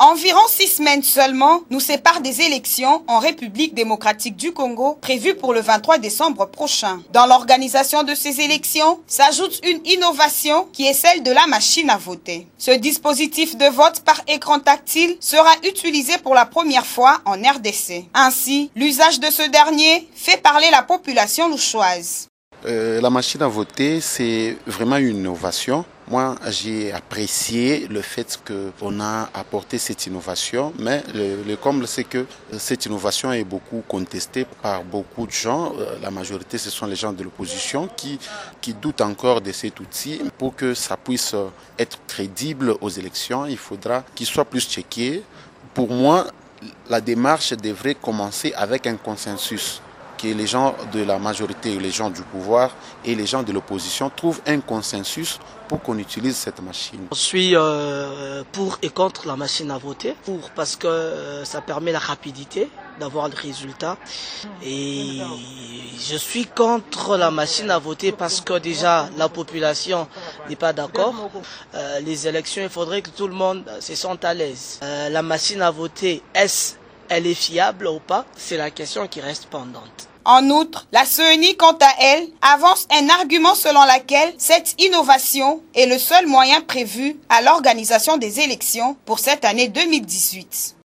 Environ six semaines seulement nous séparent des élections en République démocratique du Congo prévues pour le 23 décembre prochain. Dans l'organisation de ces élections s'ajoute une innovation qui est celle de la machine à voter. Ce dispositif de vote par écran tactile sera utilisé pour la première fois en RDC. Ainsi, l'usage de ce dernier fait parler la population louchoise. Euh, la machine à voter, c'est vraiment une innovation moi, j'ai apprécié le fait qu'on a apporté cette innovation, mais le, comble, c'est que cette innovation est beaucoup contestée par beaucoup de gens. Euh, la majorité, ce sont les gens de l'opposition qui, qui doutent encore de cet outil. Pour que ça puisse être crédible aux élections, il faudra qu'il soit plus checké. Pour moi, la démarche devrait commencer avec un consensus que les gens de la majorité, les gens du pouvoir et les gens de l'opposition trouvent un consensus pour qu'on utilise cette machine. Je suis euh, pour et contre la machine à voter, pour parce que euh, ça permet la rapidité d'avoir le résultat et je suis contre la machine à voter parce que déjà la population n'est pas d'accord. Euh, les élections, il faudrait que tout le monde se sente à l'aise. la machine à voter, est-ce elle est fiable ou pas? C'est la question qui reste pendante. En outre, la CENI, quant à elle, avance un argument selon lequel cette innovation est le seul moyen prévu à l'organisation des élections pour cette année 2018.